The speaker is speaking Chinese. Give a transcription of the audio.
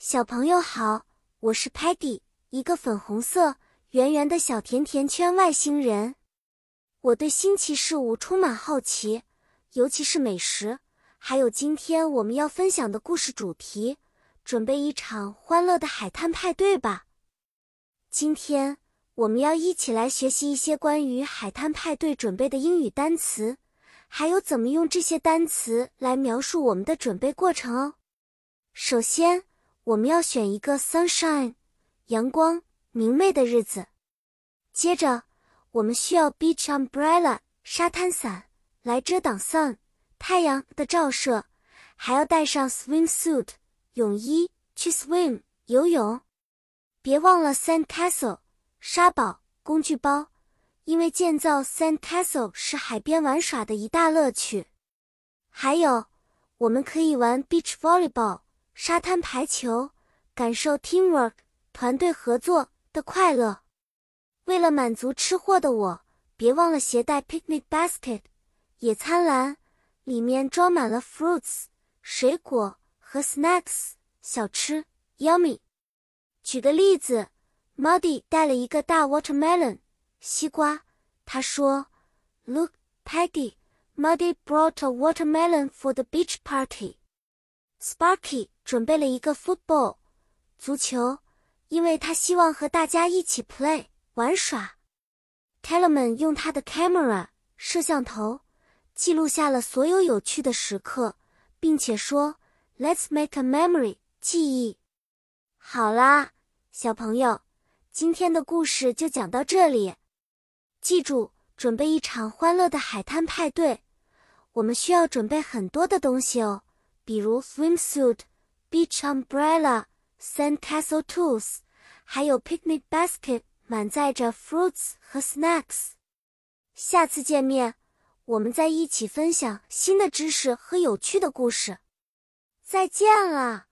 小朋友好，我是 Patty，一个粉红色、圆圆的小甜甜圈外星人。我对新奇事物充满好奇，尤其是美食，还有今天我们要分享的故事主题。准备一场欢乐的海滩派对吧！今天我们要一起来学习一些关于海滩派对准备的英语单词，还有怎么用这些单词来描述我们的准备过程哦。首先，我们要选一个 sunshine 阳光明媚的日子。接着，我们需要 beach umbrella 沙滩伞来遮挡 sun 太阳的照射，还要带上 swimsuit 泳衣去 swim 游泳。别忘了 sand castle 沙堡工具包，因为建造 sand castle 是海边玩耍的一大乐趣。还有，我们可以玩 beach volleyball。沙滩排球，感受 teamwork 团队合作的快乐。为了满足吃货的我，别忘了携带 picnic basket 野餐篮，里面装满了 fruits 水果和 snacks 小吃，yummy。举个例子，Muddy 带了一个大 watermelon 西瓜，他说：“Look, Peggy, Muddy brought a watermelon for the beach party.” Sparky 准备了一个 football 足球，因为他希望和大家一起 play 玩耍。Talaman 用他的 camera 摄像头记录下了所有有趣的时刻，并且说：“Let's make a memory 记忆。”好啦，小朋友，今天的故事就讲到这里。记住，准备一场欢乐的海滩派对，我们需要准备很多的东西哦。比如 swimsuit、beach umbrella、sandcastle tools，还有 picnic basket，满载着 fruits 和 snacks。下次见面，我们再一起分享新的知识和有趣的故事。再见了。